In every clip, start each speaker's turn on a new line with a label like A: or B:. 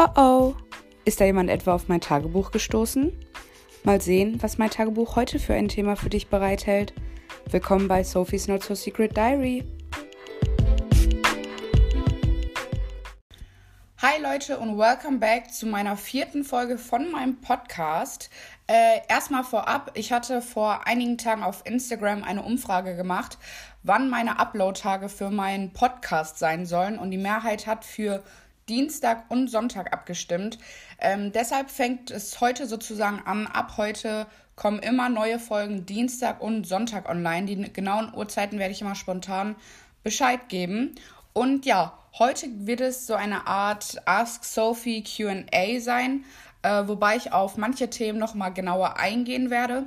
A: Oh oh, ist da jemand etwa auf mein Tagebuch gestoßen? Mal sehen, was mein Tagebuch heute für ein Thema für dich bereithält. Willkommen bei Sophie's Not So Secret Diary. Hi Leute und welcome back zu meiner vierten Folge von meinem Podcast. Äh, erstmal vorab, ich hatte vor einigen Tagen auf Instagram eine Umfrage gemacht, wann meine Upload-Tage für meinen Podcast sein sollen und die Mehrheit hat für Dienstag und Sonntag abgestimmt. Ähm, deshalb fängt es heute sozusagen an. Ab heute kommen immer neue Folgen Dienstag und Sonntag online. Die genauen Uhrzeiten werde ich immer spontan Bescheid geben. Und ja, heute wird es so eine Art Ask Sophie QA sein, äh, wobei ich auf manche Themen nochmal genauer eingehen werde,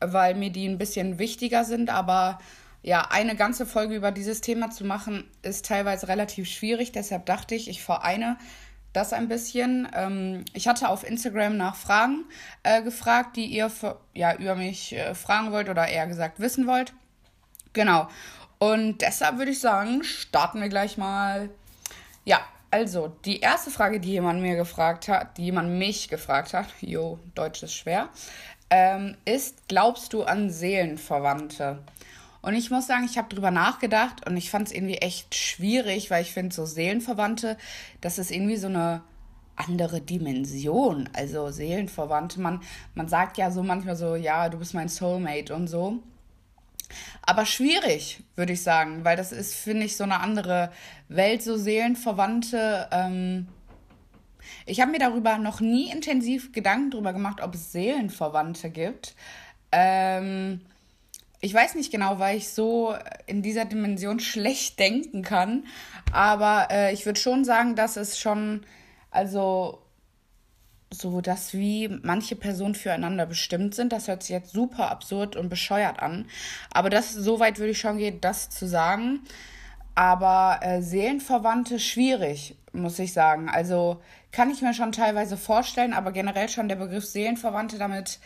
A: weil mir die ein bisschen wichtiger sind. Aber ja, eine ganze Folge über dieses Thema zu machen, ist teilweise relativ schwierig. Deshalb dachte ich, ich vereine das ein bisschen. Ähm, ich hatte auf Instagram nach Fragen äh, gefragt, die ihr für, ja, über mich äh, fragen wollt oder eher gesagt wissen wollt. Genau. Und deshalb würde ich sagen, starten wir gleich mal. Ja, also die erste Frage, die jemand mir gefragt hat, die jemand mich gefragt hat, jo, Deutsch ist schwer, ähm, ist, glaubst du an Seelenverwandte? Und ich muss sagen, ich habe drüber nachgedacht und ich fand es irgendwie echt schwierig, weil ich finde, so Seelenverwandte, das ist irgendwie so eine andere Dimension. Also Seelenverwandte, man, man sagt ja so manchmal so, ja, du bist mein Soulmate und so. Aber schwierig, würde ich sagen, weil das ist, finde ich, so eine andere Welt, so Seelenverwandte. Ähm ich habe mir darüber noch nie intensiv Gedanken darüber gemacht, ob es Seelenverwandte gibt. Ähm ich weiß nicht genau, weil ich so in dieser Dimension schlecht denken kann. Aber äh, ich würde schon sagen, dass es schon, also so, dass wie manche Personen füreinander bestimmt sind. Das hört sich jetzt super absurd und bescheuert an. Aber das, so weit würde ich schon gehen, das zu sagen. Aber äh, Seelenverwandte schwierig, muss ich sagen. Also kann ich mir schon teilweise vorstellen, aber generell schon der Begriff Seelenverwandte damit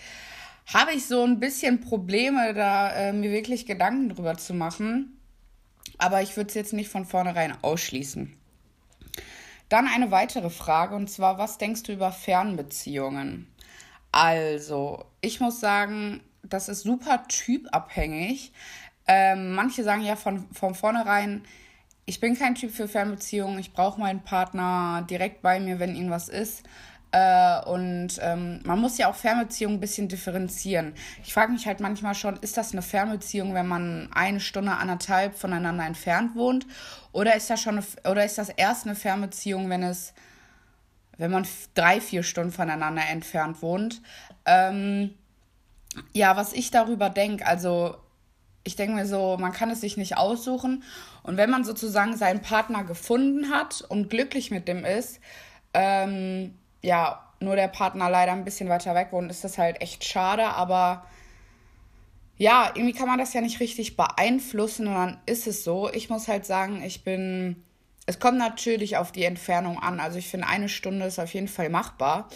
A: habe ich so ein bisschen Probleme, da äh, mir wirklich Gedanken drüber zu machen. Aber ich würde es jetzt nicht von vornherein ausschließen. Dann eine weitere Frage und zwar, was denkst du über Fernbeziehungen? Also, ich muss sagen, das ist super typabhängig. Ähm, manche sagen ja von, von vornherein, ich bin kein Typ für Fernbeziehungen, ich brauche meinen Partner direkt bei mir, wenn irgendwas ist. Äh, und ähm, man muss ja auch Fernbeziehungen ein bisschen differenzieren. Ich frage mich halt manchmal schon, ist das eine Fernbeziehung, wenn man eine Stunde, anderthalb voneinander entfernt wohnt? Oder ist das schon eine, oder ist das erst eine Fernbeziehung, wenn es, wenn man drei, vier Stunden voneinander entfernt wohnt? Ähm, ja, was ich darüber denke, also ich denke mir so, man kann es sich nicht aussuchen. Und wenn man sozusagen seinen Partner gefunden hat und glücklich mit dem ist, ähm, ja, nur der Partner leider ein bisschen weiter weg wohnt, ist das halt echt schade, aber ja, irgendwie kann man das ja nicht richtig beeinflussen und dann ist es so. Ich muss halt sagen, ich bin. Es kommt natürlich auf die Entfernung an. Also ich finde, eine Stunde ist auf jeden Fall machbar.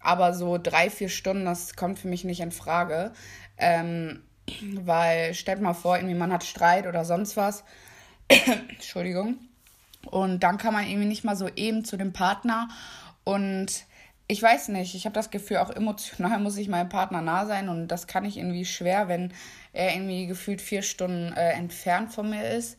A: Aber so drei, vier Stunden, das kommt für mich nicht in Frage. Ähm, weil stellt mal vor, irgendwie man hat Streit oder sonst was. Entschuldigung. Und dann kann man irgendwie nicht mal so eben zu dem Partner und ich weiß nicht, ich habe das Gefühl, auch emotional muss ich meinem Partner nah sein und das kann ich irgendwie schwer, wenn er irgendwie gefühlt vier Stunden äh, entfernt von mir ist.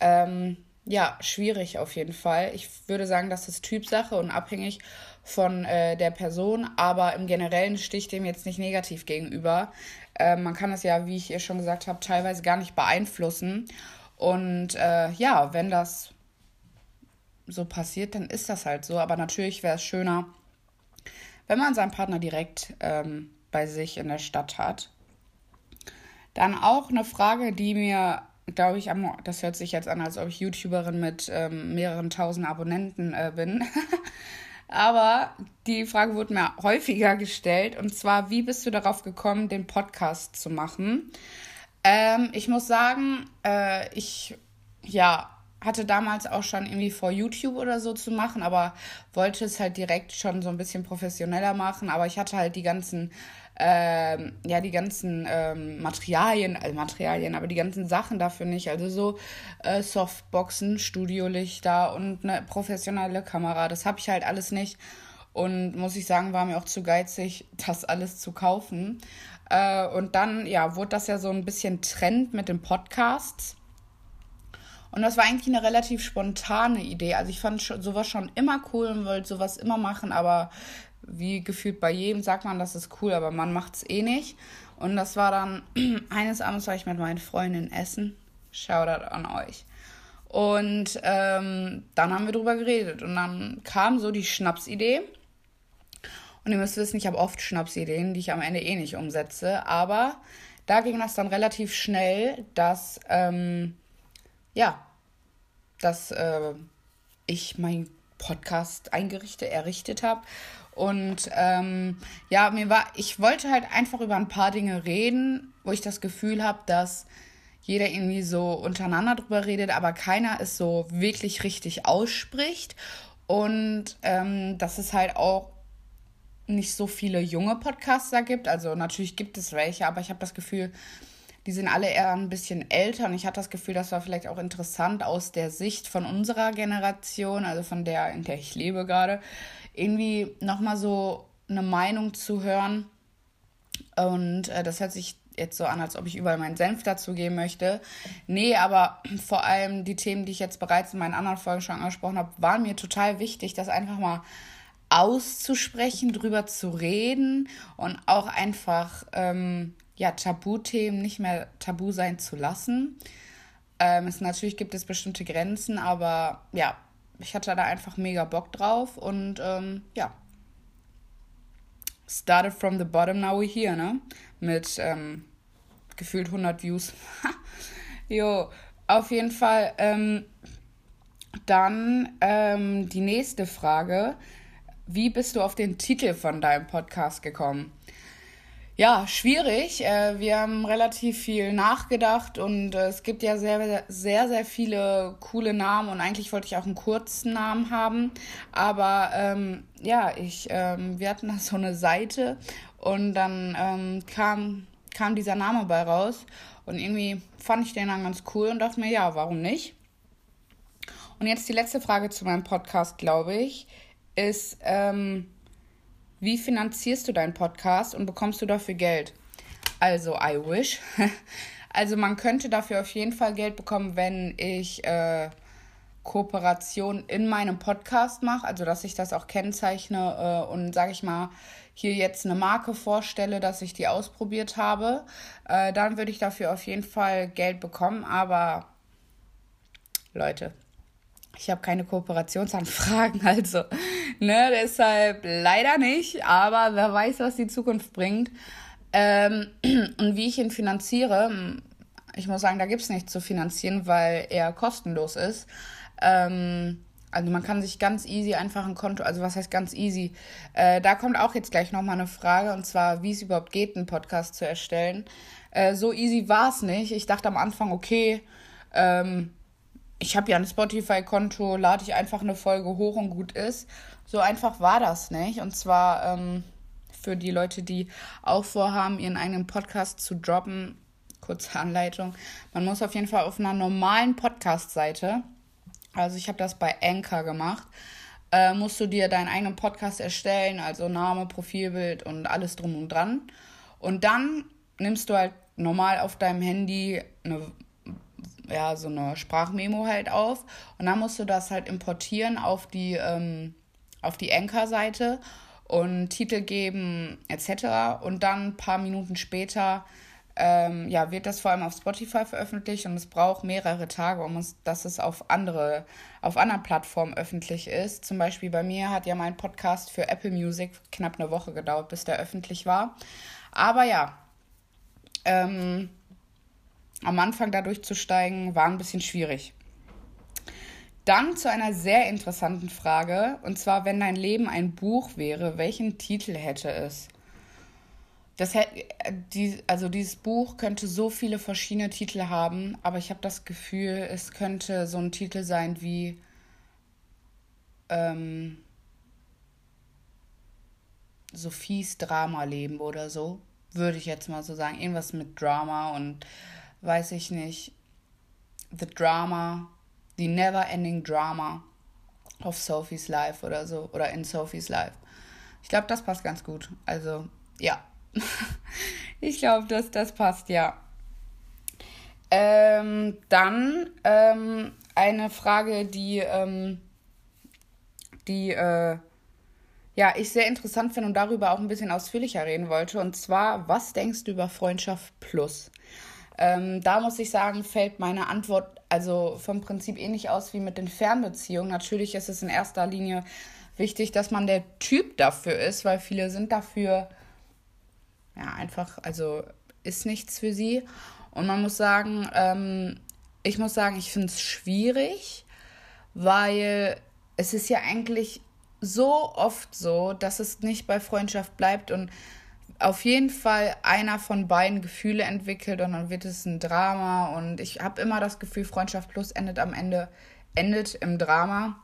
A: Ähm, ja, schwierig auf jeden Fall. Ich würde sagen, das ist Typsache und abhängig von äh, der Person, aber im Generellen sticht dem jetzt nicht negativ gegenüber. Äh, man kann das ja, wie ich ihr schon gesagt habe, teilweise gar nicht beeinflussen. Und äh, ja, wenn das so passiert, dann ist das halt so. Aber natürlich wäre es schöner, wenn man seinen Partner direkt ähm, bei sich in der Stadt hat. Dann auch eine Frage, die mir, glaube ich, das hört sich jetzt an, als ob ich YouTuberin mit ähm, mehreren tausend Abonnenten äh, bin. Aber die Frage wurde mir häufiger gestellt. Und zwar, wie bist du darauf gekommen, den Podcast zu machen? Ähm, ich muss sagen, äh, ich, ja, hatte damals auch schon irgendwie vor, YouTube oder so zu machen, aber wollte es halt direkt schon so ein bisschen professioneller machen. Aber ich hatte halt die ganzen ähm, ja, die ganzen ähm, Materialien, also Materialien, aber die ganzen Sachen dafür nicht. Also so äh, Softboxen, Studiolichter und eine professionelle Kamera, das habe ich halt alles nicht. Und muss ich sagen, war mir auch zu geizig, das alles zu kaufen. Äh, und dann, ja, wurde das ja so ein bisschen Trend mit den Podcasts. Und das war eigentlich eine relativ spontane Idee. Also ich fand sowas schon immer cool und wollte sowas immer machen, aber wie gefühlt bei jedem sagt man, das ist cool, aber man macht es eh nicht. Und das war dann, eines Abends war ich mit meinen Freundinnen essen. Shoutout an euch. Und ähm, dann haben wir drüber geredet. Und dann kam so die Schnapsidee. Und ihr müsst wissen, ich habe oft Schnapsideen, die ich am Ende eh nicht umsetze. Aber da ging das dann relativ schnell, dass, ähm, ja, dass äh, ich meinen Podcast eingerichtet, errichtet habe. Und ähm, ja, mir war, ich wollte halt einfach über ein paar Dinge reden, wo ich das Gefühl habe, dass jeder irgendwie so untereinander drüber redet, aber keiner es so wirklich richtig ausspricht. Und ähm, dass es halt auch nicht so viele junge Podcaster gibt. Also natürlich gibt es welche, aber ich habe das Gefühl, die sind alle eher ein bisschen älter und ich hatte das Gefühl, das war vielleicht auch interessant aus der Sicht von unserer Generation, also von der, in der ich lebe gerade, irgendwie nochmal so eine Meinung zu hören. Und äh, das hört sich jetzt so an, als ob ich überall meinen Senf dazu geben möchte. Nee, aber vor allem die Themen, die ich jetzt bereits in meinen anderen Folgen schon angesprochen habe, waren mir total wichtig, das einfach mal auszusprechen, drüber zu reden und auch einfach ähm, ja, Tabuthemen nicht mehr tabu sein zu lassen. Ähm, es, natürlich gibt es bestimmte Grenzen, aber ja, ich hatte da einfach mega Bock drauf und ähm, ja. Started from the bottom, now we're here, ne? Mit ähm, gefühlt 100 Views. jo, auf jeden Fall. Ähm, dann ähm, die nächste Frage. Wie bist du auf den Titel von deinem Podcast gekommen? Ja, schwierig. Äh, wir haben relativ viel nachgedacht und äh, es gibt ja sehr, sehr, sehr viele coole Namen und eigentlich wollte ich auch einen kurzen Namen haben. Aber ähm, ja, ich, ähm, wir hatten da so eine Seite und dann ähm, kam, kam dieser Name bei raus und irgendwie fand ich den dann ganz cool und dachte mir, ja, warum nicht? Und jetzt die letzte Frage zu meinem Podcast, glaube ich, ist, ähm, wie finanzierst du deinen Podcast und bekommst du dafür Geld? Also, I wish. Also, man könnte dafür auf jeden Fall Geld bekommen, wenn ich äh, Kooperation in meinem Podcast mache, also dass ich das auch kennzeichne äh, und sage ich mal, hier jetzt eine Marke vorstelle, dass ich die ausprobiert habe, äh, dann würde ich dafür auf jeden Fall Geld bekommen. Aber Leute, ich habe keine Kooperationsanfragen, also Ne, deshalb leider nicht, aber wer weiß, was die Zukunft bringt. Ähm, und wie ich ihn finanziere, hm, ich muss sagen, da gibt es nichts zu finanzieren, weil er kostenlos ist. Ähm, also man kann sich ganz easy einfach ein Konto, also was heißt ganz easy? Äh, da kommt auch jetzt gleich nochmal eine Frage und zwar, wie es überhaupt geht, einen Podcast zu erstellen. Äh, so easy war es nicht. Ich dachte am Anfang, okay, ähm, ich habe ja ein Spotify-Konto, lade ich einfach eine Folge hoch und gut ist. So einfach war das nicht. Und zwar ähm, für die Leute, die auch vorhaben, ihren eigenen Podcast zu droppen, kurze Anleitung. Man muss auf jeden Fall auf einer normalen Podcast-Seite, also ich habe das bei Anchor gemacht, äh, musst du dir deinen eigenen Podcast erstellen, also Name, Profilbild und alles drum und dran. Und dann nimmst du halt normal auf deinem Handy eine ja, so eine Sprachmemo halt auf und dann musst du das halt importieren auf die ähm, auf die Anchor-Seite und Titel geben etc. Und dann ein paar Minuten später ähm, ja, wird das vor allem auf Spotify veröffentlicht und es braucht mehrere Tage, um es, dass es auf andere, auf anderen Plattformen öffentlich ist. Zum Beispiel bei mir hat ja mein Podcast für Apple Music knapp eine Woche gedauert, bis der öffentlich war. Aber ja, ähm, am Anfang da durchzusteigen war ein bisschen schwierig. Dann zu einer sehr interessanten Frage, und zwar, wenn dein Leben ein Buch wäre, welchen Titel hätte es? Das, also dieses Buch könnte so viele verschiedene Titel haben, aber ich habe das Gefühl, es könnte so ein Titel sein wie ähm, Sophies Drama-Leben oder so. Würde ich jetzt mal so sagen. Irgendwas mit Drama und weiß ich nicht. The Drama, the never ending Drama of Sophie's Life oder so. Oder in Sophie's Life. Ich glaube, das passt ganz gut. Also, ja. ich glaube, dass das passt, ja. Ähm, dann ähm, eine Frage, die, ähm, die äh, ja, ich sehr interessant finde und darüber auch ein bisschen ausführlicher reden wollte. Und zwar, was denkst du über Freundschaft Plus? Ähm, da muss ich sagen, fällt meine Antwort also vom Prinzip ähnlich aus wie mit den Fernbeziehungen. Natürlich ist es in erster Linie wichtig, dass man der Typ dafür ist, weil viele sind dafür ja einfach, also ist nichts für sie. Und man muss sagen, ähm, ich muss sagen, ich finde es schwierig, weil es ist ja eigentlich so oft so, dass es nicht bei Freundschaft bleibt und auf jeden Fall einer von beiden Gefühle entwickelt und dann wird es ein Drama und ich habe immer das Gefühl, Freundschaft plus endet am Ende, endet im Drama.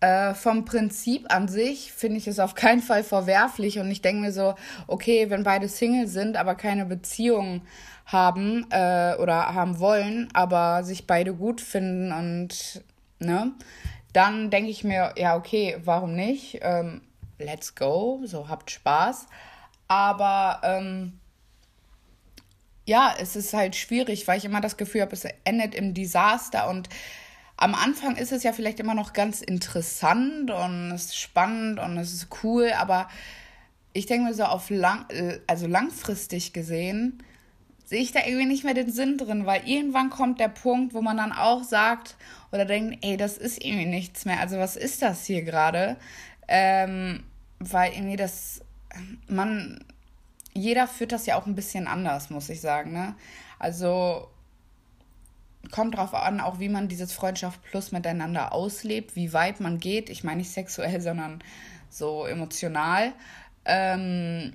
A: Äh, vom Prinzip an sich finde ich es auf keinen Fall verwerflich und ich denke mir so, okay, wenn beide Single sind, aber keine Beziehung haben äh, oder haben wollen, aber sich beide gut finden und ne, dann denke ich mir, ja, okay, warum nicht? Ähm, let's go, so habt Spaß. Aber ähm, ja, es ist halt schwierig, weil ich immer das Gefühl habe, es endet im Desaster und am Anfang ist es ja vielleicht immer noch ganz interessant und es ist spannend und es ist cool, aber ich denke mir so auf lang, also langfristig gesehen, sehe ich da irgendwie nicht mehr den Sinn drin, weil irgendwann kommt der Punkt, wo man dann auch sagt oder denkt, ey, das ist irgendwie nichts mehr. Also was ist das hier gerade? Ähm, weil irgendwie das, man, jeder führt das ja auch ein bisschen anders, muss ich sagen, ne? Also kommt drauf an, auch wie man dieses Freundschaft plus miteinander auslebt, wie weit man geht. Ich meine nicht sexuell, sondern so emotional. Ähm,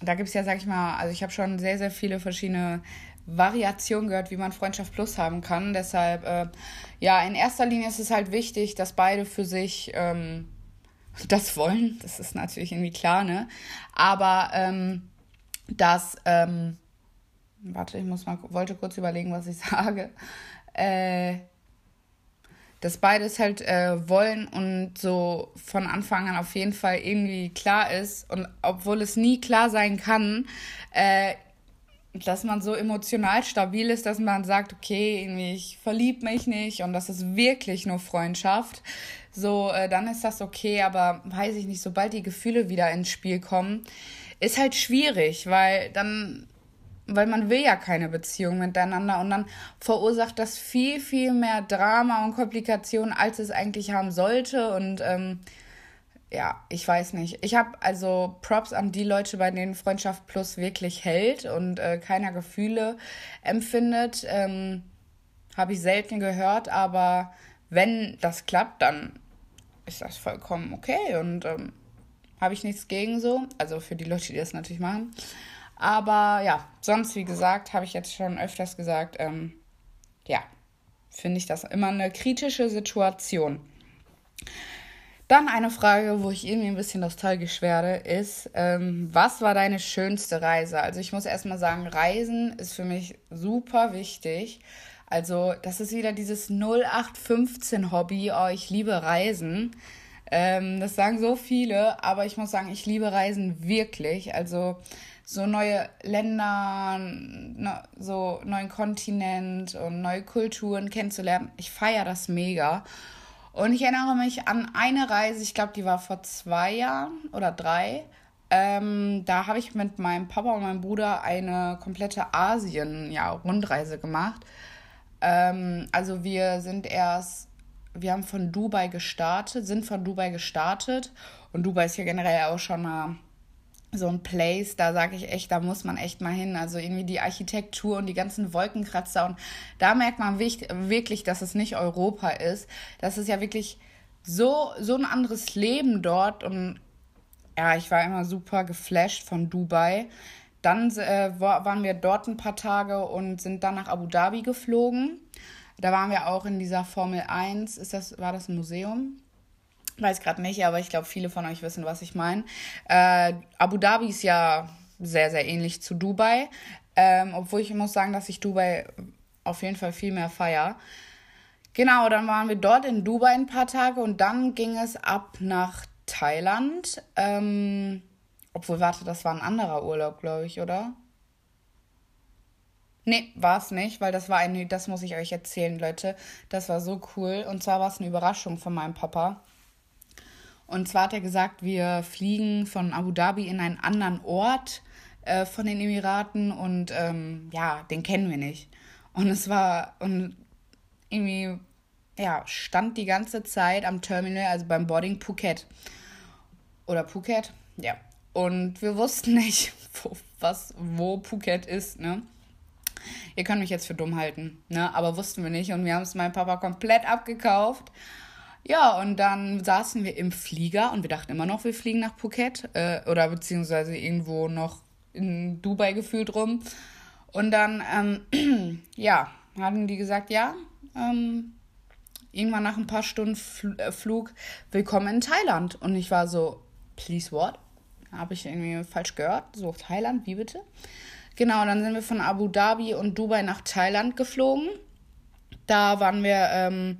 A: da gibt es ja, sag ich mal, also ich habe schon sehr, sehr viele verschiedene Variationen gehört, wie man Freundschaft Plus haben kann. Deshalb, äh, ja, in erster Linie ist es halt wichtig, dass beide für sich ähm, das wollen. Das ist natürlich irgendwie klar, ne? Aber ähm, dass, ähm, warte, ich muss mal, wollte kurz überlegen, was ich sage. Äh, dass beides halt äh, wollen und so von Anfang an auf jeden Fall irgendwie klar ist und obwohl es nie klar sein kann, äh, dass man so emotional stabil ist, dass man sagt, okay, ich verlieb mich nicht und das ist wirklich nur Freundschaft, so äh, dann ist das okay, aber weiß ich nicht, sobald die Gefühle wieder ins Spiel kommen, ist halt schwierig, weil dann weil man will ja keine Beziehung miteinander und dann verursacht das viel, viel mehr Drama und Komplikationen, als es eigentlich haben sollte. Und ähm, ja, ich weiß nicht. Ich habe also Props an die Leute, bei denen Freundschaft Plus wirklich hält und äh, keiner Gefühle empfindet. Ähm, habe ich selten gehört, aber wenn das klappt, dann ist das vollkommen okay und ähm, habe ich nichts gegen so. Also für die Leute, die das natürlich machen. Aber ja, sonst, wie gesagt, habe ich jetzt schon öfters gesagt, ähm, ja, finde ich das immer eine kritische Situation. Dann eine Frage, wo ich irgendwie ein bisschen nostalgisch werde, ist, ähm, was war deine schönste Reise? Also ich muss erstmal sagen, Reisen ist für mich super wichtig. Also das ist wieder dieses 0815-Hobby, oh, ich liebe Reisen. Ähm, das sagen so viele, aber ich muss sagen, ich liebe Reisen wirklich. Also so neue Länder, ne, so neuen Kontinent und neue Kulturen kennenzulernen. Ich feiere das mega. Und ich erinnere mich an eine Reise, ich glaube, die war vor zwei Jahren oder drei. Ähm, da habe ich mit meinem Papa und meinem Bruder eine komplette Asien-Rundreise ja, gemacht. Ähm, also wir sind erst, wir haben von Dubai gestartet, sind von Dubai gestartet. Und Dubai ist ja generell auch schon eine so ein Place, da sage ich echt, da muss man echt mal hin. Also irgendwie die Architektur und die ganzen Wolkenkratzer und da merkt man wirklich, dass es nicht Europa ist. Das ist ja wirklich so, so ein anderes Leben dort und ja, ich war immer super geflasht von Dubai. Dann äh, waren wir dort ein paar Tage und sind dann nach Abu Dhabi geflogen. Da waren wir auch in dieser Formel 1, ist das, war das ein Museum? Weiß gerade nicht, aber ich glaube, viele von euch wissen, was ich meine. Äh, Abu Dhabi ist ja sehr, sehr ähnlich zu Dubai. Ähm, obwohl ich muss sagen, dass ich Dubai auf jeden Fall viel mehr feier. Genau, dann waren wir dort in Dubai ein paar Tage und dann ging es ab nach Thailand. Ähm, obwohl, warte, das war ein anderer Urlaub, glaube ich, oder? Nee, war es nicht, weil das war ein, das muss ich euch erzählen, Leute. Das war so cool. Und zwar war es eine Überraschung von meinem Papa. Und zwar hat er gesagt, wir fliegen von Abu Dhabi in einen anderen Ort äh, von den Emiraten und ähm, ja, den kennen wir nicht. Und es war, und irgendwie, ja, stand die ganze Zeit am Terminal, also beim Boarding Phuket. Oder Phuket, ja. Und wir wussten nicht, wo, was, wo Phuket ist, ne? Ihr könnt mich jetzt für dumm halten, ne? Aber wussten wir nicht und wir haben es meinem Papa komplett abgekauft. Ja, und dann saßen wir im Flieger und wir dachten immer noch, wir fliegen nach Phuket äh, oder beziehungsweise irgendwo noch in Dubai gefühlt rum. Und dann, ähm, ja, hatten die gesagt, ja, ähm, irgendwann nach ein paar Stunden Fl äh, Flug, willkommen in Thailand. Und ich war so, please what? Habe ich irgendwie falsch gehört? So, Thailand, wie bitte? Genau, dann sind wir von Abu Dhabi und Dubai nach Thailand geflogen. Da waren wir ähm,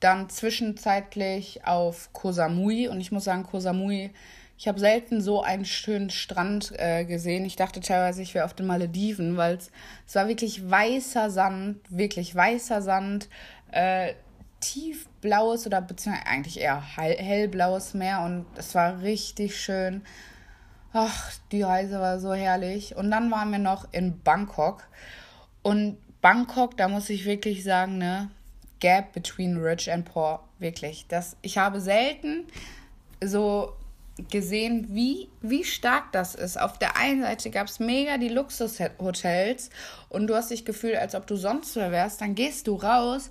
A: dann zwischenzeitlich auf Koh Samui und ich muss sagen, Koh Samui, ich habe selten so einen schönen Strand äh, gesehen. Ich dachte teilweise, ich wäre auf den Malediven, weil es war wirklich weißer Sand, wirklich weißer Sand, äh, tiefblaues oder beziehungsweise eigentlich eher hellblaues Meer und es war richtig schön. Ach, die Reise war so herrlich. Und dann waren wir noch in Bangkok. Und Bangkok, da muss ich wirklich sagen, ne, Gap between rich and poor, wirklich. Das, ich habe selten so gesehen, wie, wie stark das ist. Auf der einen Seite gab es mega die Luxushotels und du hast dich gefühlt, als ob du sonst wer wärst. Dann gehst du raus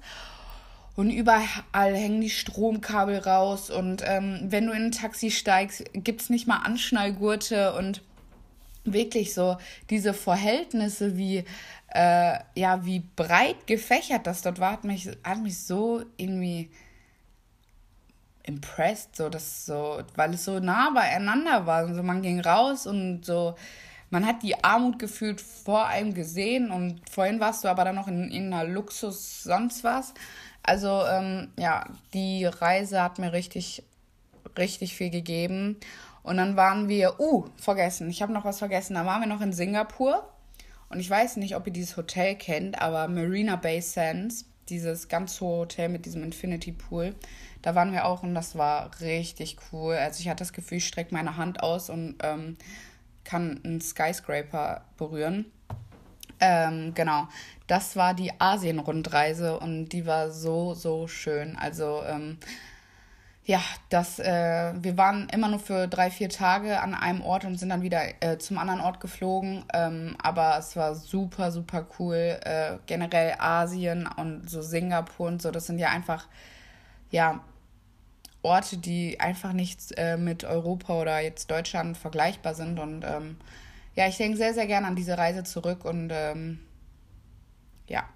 A: und überall hängen die Stromkabel raus. Und ähm, wenn du in ein Taxi steigst, gibt es nicht mal Anschnallgurte und wirklich so diese Verhältnisse, wie, äh, ja, wie breit gefächert das dort war, hat mich, hat mich so irgendwie impressed, so dass so, weil es so nah beieinander war. Und so man ging raus und so, man hat die Armut gefühlt vor einem gesehen und vorhin warst du aber dann noch in irgendeiner Luxus sonst was. Also ähm, ja, die Reise hat mir richtig, richtig viel gegeben. Und dann waren wir, uh, vergessen, ich habe noch was vergessen. Da waren wir noch in Singapur. Und ich weiß nicht, ob ihr dieses Hotel kennt, aber Marina Bay Sands, dieses ganz hohe Hotel mit diesem Infinity Pool, da waren wir auch und das war richtig cool. Also ich hatte das Gefühl, ich strecke meine Hand aus und ähm, kann einen Skyscraper berühren. Ähm, genau, das war die Asien-Rundreise und die war so, so schön. Also, ähm, ja, das, äh, wir waren immer nur für drei, vier Tage an einem Ort und sind dann wieder äh, zum anderen Ort geflogen. Ähm, aber es war super, super cool. Äh, generell Asien und so Singapur und so, das sind ja einfach, ja, Orte, die einfach nicht äh, mit Europa oder jetzt Deutschland vergleichbar sind. Und ähm, ja, ich denke sehr, sehr gerne an diese Reise zurück und ähm, ja,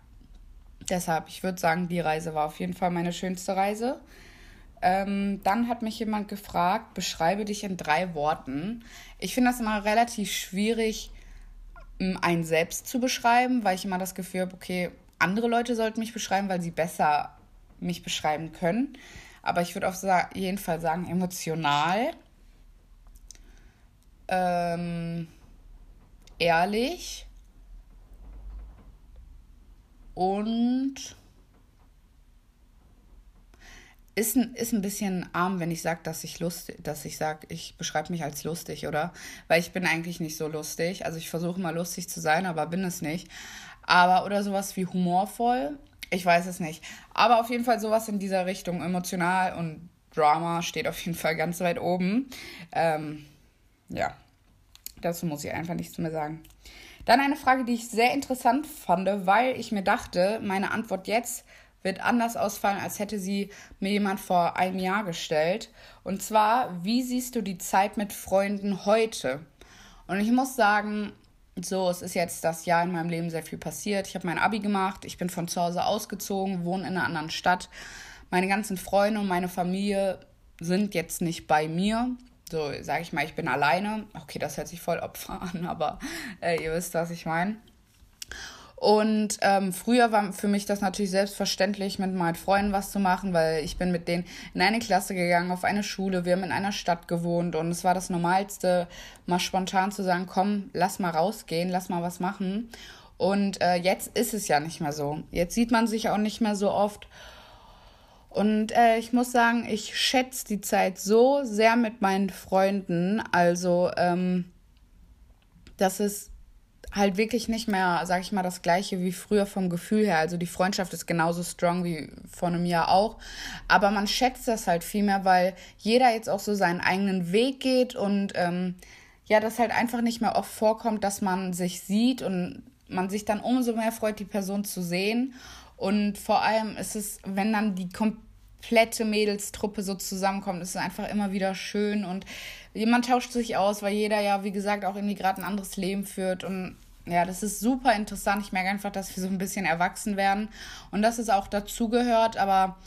A: deshalb, ich würde sagen, die Reise war auf jeden Fall meine schönste Reise. Ähm, dann hat mich jemand gefragt, beschreibe dich in drei Worten. Ich finde das immer relativ schwierig, einen selbst zu beschreiben, weil ich immer das Gefühl habe, okay, andere Leute sollten mich beschreiben, weil sie besser mich beschreiben können. Aber ich würde auf jeden Fall sagen, emotional. Ähm, ehrlich und ist ein, ist ein bisschen arm, wenn ich sage, dass ich lustig, dass ich sage, ich beschreibe mich als lustig, oder? Weil ich bin eigentlich nicht so lustig. Also ich versuche immer lustig zu sein, aber bin es nicht. Aber oder sowas wie humorvoll, ich weiß es nicht. Aber auf jeden Fall sowas in dieser Richtung, emotional und Drama steht auf jeden Fall ganz weit oben. Ähm, ja, Dazu muss ich einfach nichts mehr sagen. Dann eine Frage, die ich sehr interessant fand, weil ich mir dachte, meine Antwort jetzt wird anders ausfallen, als hätte sie mir jemand vor einem Jahr gestellt. Und zwar, wie siehst du die Zeit mit Freunden heute? Und ich muss sagen, so, es ist jetzt das Jahr in meinem Leben sehr viel passiert. Ich habe mein Abi gemacht, ich bin von zu Hause ausgezogen, wohne in einer anderen Stadt. Meine ganzen Freunde und meine Familie sind jetzt nicht bei mir. So, sage ich mal, ich bin alleine. Okay, das hört sich voll Opfer an, aber äh, ihr wisst, was ich meine. Und ähm, früher war für mich das natürlich selbstverständlich, mit meinen Freunden was zu machen, weil ich bin mit denen in eine Klasse gegangen, auf eine Schule, wir haben in einer Stadt gewohnt und es war das Normalste, mal spontan zu sagen, komm, lass mal rausgehen, lass mal was machen. Und äh, jetzt ist es ja nicht mehr so. Jetzt sieht man sich auch nicht mehr so oft. Und äh, ich muss sagen, ich schätze die Zeit so sehr mit meinen Freunden. Also, ähm, das ist halt wirklich nicht mehr, sag ich mal, das gleiche wie früher vom Gefühl her. Also die Freundschaft ist genauso strong wie vor einem Jahr auch. Aber man schätzt das halt viel mehr, weil jeder jetzt auch so seinen eigenen Weg geht und ähm, ja, das halt einfach nicht mehr oft vorkommt, dass man sich sieht und man sich dann umso mehr freut, die Person zu sehen. Und vor allem ist es, wenn dann die komplette Mädelstruppe so zusammenkommt, ist es einfach immer wieder schön und jemand tauscht sich aus, weil jeder ja, wie gesagt, auch irgendwie gerade ein anderes Leben führt und ja, das ist super interessant. Ich merke einfach, dass wir so ein bisschen erwachsen werden und dass es auch dazugehört, aber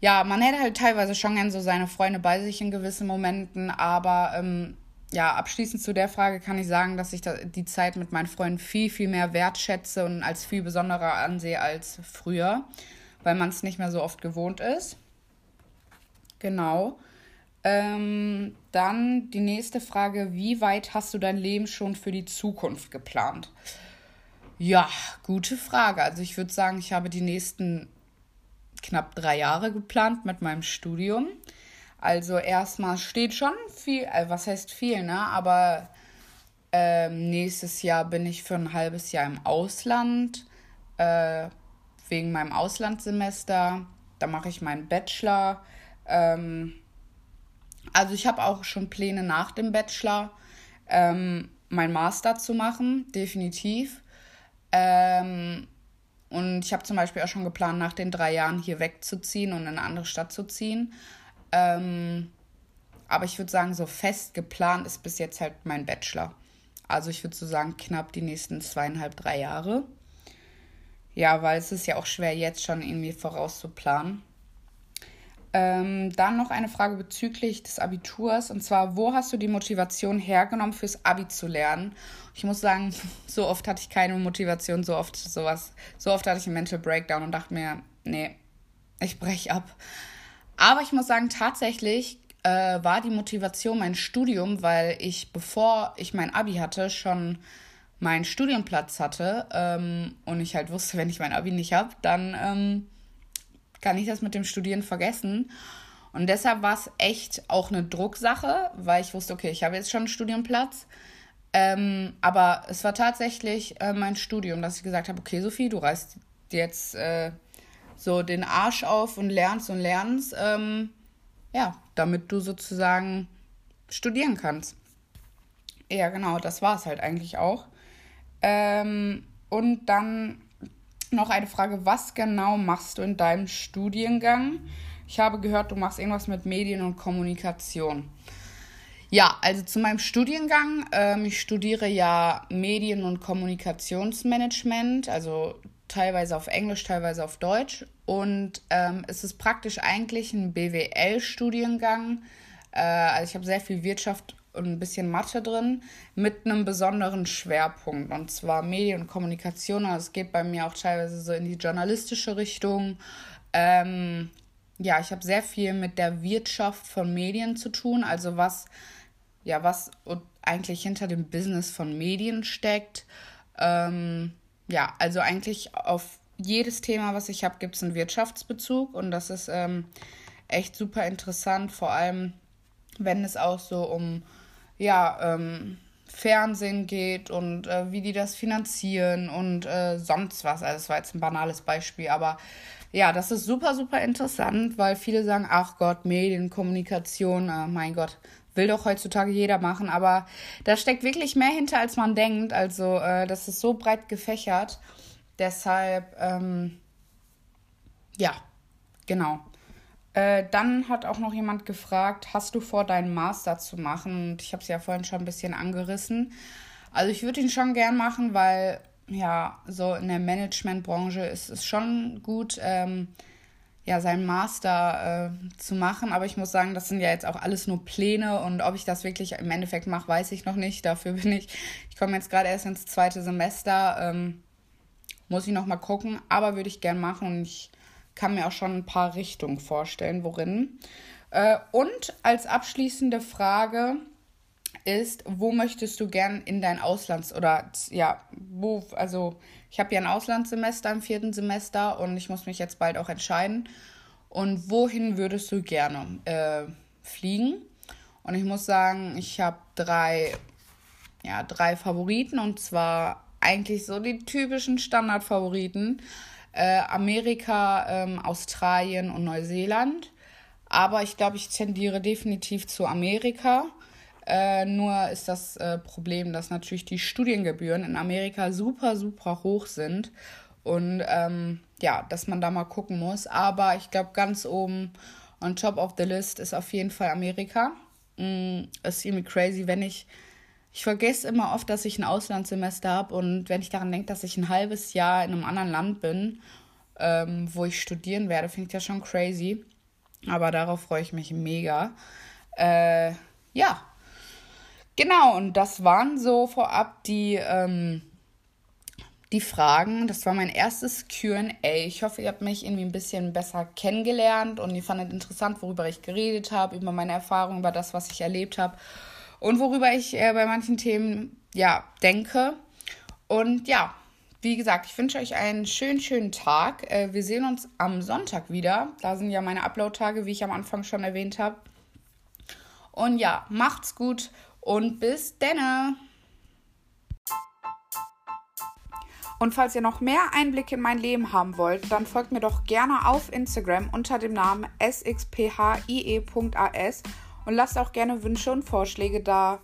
A: ja, man hätte halt teilweise schon gern so seine Freunde bei sich in gewissen Momenten, aber ähm, ja, abschließend zu der Frage kann ich sagen, dass ich die Zeit mit meinen Freunden viel, viel mehr wertschätze und als viel besonderer ansehe als früher, weil man es nicht mehr so oft gewohnt ist. Genau. Ähm, dann die nächste Frage: Wie weit hast du dein Leben schon für die Zukunft geplant? Ja, gute Frage. Also, ich würde sagen, ich habe die nächsten knapp drei Jahre geplant mit meinem Studium. Also, erstmal steht schon viel, äh, was heißt viel, ne? Aber ähm, nächstes Jahr bin ich für ein halbes Jahr im Ausland, äh, wegen meinem Auslandssemester. Da mache ich meinen Bachelor. Ähm, also ich habe auch schon Pläne nach dem Bachelor, ähm, mein Master zu machen, definitiv. Ähm, und ich habe zum Beispiel auch schon geplant, nach den drei Jahren hier wegzuziehen und in eine andere Stadt zu ziehen. Ähm, aber ich würde sagen, so fest geplant ist bis jetzt halt mein Bachelor. Also ich würde so sagen, knapp die nächsten zweieinhalb, drei Jahre. Ja, weil es ist ja auch schwer, jetzt schon irgendwie vorauszuplanen. Ähm, dann noch eine Frage bezüglich des Abiturs und zwar, wo hast du die Motivation hergenommen, fürs Abi zu lernen? Ich muss sagen, so oft hatte ich keine Motivation, so oft sowas, so oft hatte ich einen Mental Breakdown und dachte mir, nee, ich breche ab. Aber ich muss sagen, tatsächlich äh, war die Motivation mein Studium, weil ich, bevor ich mein Abi hatte, schon meinen Studienplatz hatte ähm, und ich halt wusste, wenn ich mein Abi nicht habe, dann ähm, kann ich das mit dem Studieren vergessen. Und deshalb war es echt auch eine Drucksache, weil ich wusste, okay, ich habe jetzt schon einen Studienplatz. Ähm, aber es war tatsächlich äh, mein Studium, dass ich gesagt habe, okay, Sophie, du reißt jetzt äh, so den Arsch auf und lernst und lernst, ähm, ja, damit du sozusagen studieren kannst. Ja, genau, das war es halt eigentlich auch. Ähm, und dann noch eine Frage, was genau machst du in deinem Studiengang? Ich habe gehört, du machst irgendwas mit Medien und Kommunikation. Ja, also zu meinem Studiengang. Ähm, ich studiere ja Medien- und Kommunikationsmanagement, also teilweise auf Englisch, teilweise auf Deutsch. Und ähm, es ist praktisch eigentlich ein BWL-Studiengang. Äh, also ich habe sehr viel Wirtschaft und ein bisschen Mathe drin mit einem besonderen Schwerpunkt und zwar Medien und Kommunikation. Also es geht bei mir auch teilweise so in die journalistische Richtung. Ähm, ja, ich habe sehr viel mit der Wirtschaft von Medien zu tun, also was ja was eigentlich hinter dem Business von Medien steckt. Ähm, ja, also eigentlich auf jedes Thema, was ich habe, gibt es einen Wirtschaftsbezug und das ist ähm, echt super interessant, vor allem wenn es auch so um ja, ähm, Fernsehen geht und äh, wie die das finanzieren und äh, sonst was. Also das war jetzt ein banales Beispiel, aber ja, das ist super, super interessant, weil viele sagen, ach Gott, Medienkommunikation, äh, mein Gott, will doch heutzutage jeder machen, aber da steckt wirklich mehr hinter, als man denkt. Also äh, das ist so breit gefächert. Deshalb, ähm, ja, genau. Äh, dann hat auch noch jemand gefragt, hast du vor, deinen Master zu machen? Und ich habe es ja vorhin schon ein bisschen angerissen. Also ich würde ihn schon gern machen, weil ja, so in der Managementbranche ist es schon gut, ähm, ja, seinen Master äh, zu machen. Aber ich muss sagen, das sind ja jetzt auch alles nur Pläne und ob ich das wirklich im Endeffekt mache, weiß ich noch nicht. Dafür bin ich, ich komme jetzt gerade erst ins zweite Semester, ähm, muss ich noch mal gucken, aber würde ich gern machen und ich kann mir auch schon ein paar Richtungen vorstellen, worin. Äh, und als abschließende Frage ist, wo möchtest du gern in dein Auslands- oder ja, wo, also ich habe ja ein Auslandssemester im vierten Semester und ich muss mich jetzt bald auch entscheiden. Und wohin würdest du gerne äh, fliegen? Und ich muss sagen, ich habe drei, ja, drei Favoriten und zwar eigentlich so die typischen Standardfavoriten. Äh, Amerika, ähm, Australien und Neuseeland. Aber ich glaube, ich tendiere definitiv zu Amerika. Äh, nur ist das äh, Problem, dass natürlich die Studiengebühren in Amerika super, super hoch sind. Und ähm, ja, dass man da mal gucken muss. Aber ich glaube, ganz oben on top of the list ist auf jeden Fall Amerika. Mm, es ist irgendwie crazy, wenn ich. Ich vergesse immer oft, dass ich ein Auslandssemester habe und wenn ich daran denke, dass ich ein halbes Jahr in einem anderen Land bin, ähm, wo ich studieren werde, finde ich das schon crazy. Aber darauf freue ich mich mega. Äh, ja, Genau, und das waren so vorab die, ähm, die Fragen. Das war mein erstes QA. Ich hoffe, ihr habt mich irgendwie ein bisschen besser kennengelernt und ihr fandet interessant, worüber ich geredet habe, über meine Erfahrungen, über das, was ich erlebt habe und worüber ich äh, bei manchen Themen ja denke. Und ja, wie gesagt, ich wünsche euch einen schönen, schönen Tag. Äh, wir sehen uns am Sonntag wieder. Da sind ja meine Upload-Tage, wie ich am Anfang schon erwähnt habe. Und ja, macht's gut und bis denne! Und falls ihr noch mehr Einblick in mein Leben haben wollt, dann folgt mir doch gerne auf Instagram unter dem Namen sxphie.as und lasst auch gerne Wünsche und Vorschläge da.